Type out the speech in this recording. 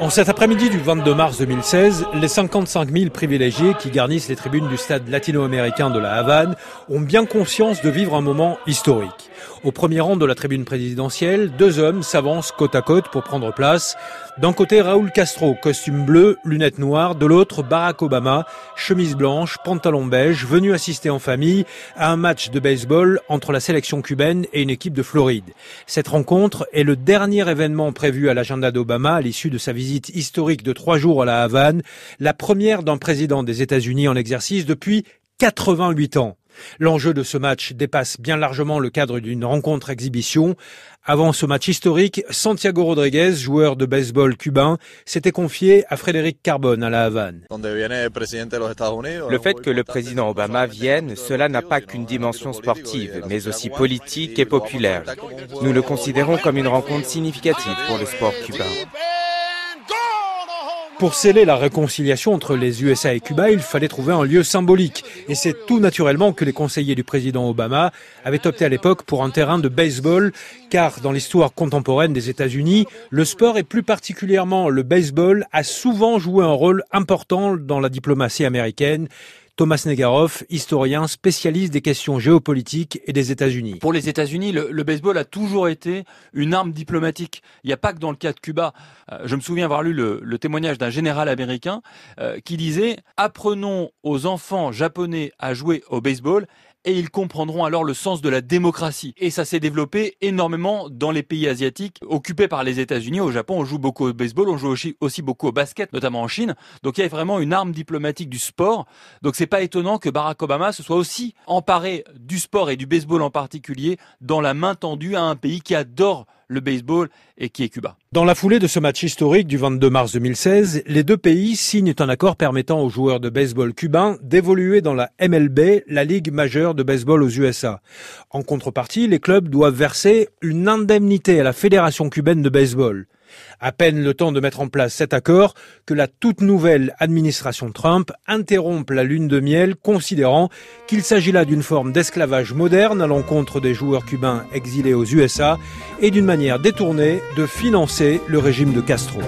En cet après-midi du 22 mars 2016, les 55 000 privilégiés qui garnissent les tribunes du stade latino-américain de la Havane ont bien conscience de vivre un moment historique. Au premier rang de la tribune présidentielle, deux hommes s'avancent côte à côte pour prendre place. D'un côté, Raúl Castro, costume bleu, lunettes noires. De l'autre, Barack Obama, chemise blanche, pantalon beige, venu assister en famille à un match de baseball entre la sélection cubaine et une équipe de Floride. Cette rencontre est le dernier événement prévu à l'agenda d'Obama à l'issue de sa visite historique de trois jours à la Havane, la première d'un président des États-Unis en exercice depuis 88 ans. L'enjeu de ce match dépasse bien largement le cadre d'une rencontre exhibition. Avant ce match historique, Santiago Rodriguez, joueur de baseball cubain, s'était confié à Frédéric Carbone à la Havane. Le fait que le président Obama vienne, cela n'a pas qu'une dimension sportive, mais aussi politique et populaire. Nous le considérons comme une rencontre significative pour le sport cubain. Pour sceller la réconciliation entre les USA et Cuba, il fallait trouver un lieu symbolique. Et c'est tout naturellement que les conseillers du président Obama avaient opté à l'époque pour un terrain de baseball, car dans l'histoire contemporaine des États-Unis, le sport et plus particulièrement le baseball a souvent joué un rôle important dans la diplomatie américaine. Thomas Negaroff, historien spécialiste des questions géopolitiques et des États-Unis. Pour les États-Unis, le, baseball a toujours été une arme diplomatique. Il n'y a pas que dans le cas de Cuba. Euh, je me souviens avoir lu le, témoignage d'un général américain euh, qui disait Apprenons aux enfants japonais à jouer au baseball et ils comprendront alors le sens de la démocratie. Et ça s'est développé énormément dans les pays asiatiques occupés par les États-Unis. Au Japon, on joue beaucoup au baseball, on joue aussi, beaucoup au basket, notamment en Chine. Donc il y a vraiment une arme diplomatique du sport. Donc c'est pas étonnant que Barack Obama se soit aussi emparé du sport et du baseball en particulier dans la main tendue à un pays qui adore le baseball et qui est Cuba. Dans la foulée de ce match historique du 22 mars 2016, les deux pays signent un accord permettant aux joueurs de baseball cubains d'évoluer dans la MLB, la ligue majeure de baseball aux USA. En contrepartie, les clubs doivent verser une indemnité à la Fédération cubaine de baseball. À peine le temps de mettre en place cet accord que la toute nouvelle administration Trump interrompt la lune de miel, considérant qu'il s'agit là d'une forme d'esclavage moderne à l'encontre des joueurs cubains exilés aux USA et d'une manière détournée de financer le régime de Castro.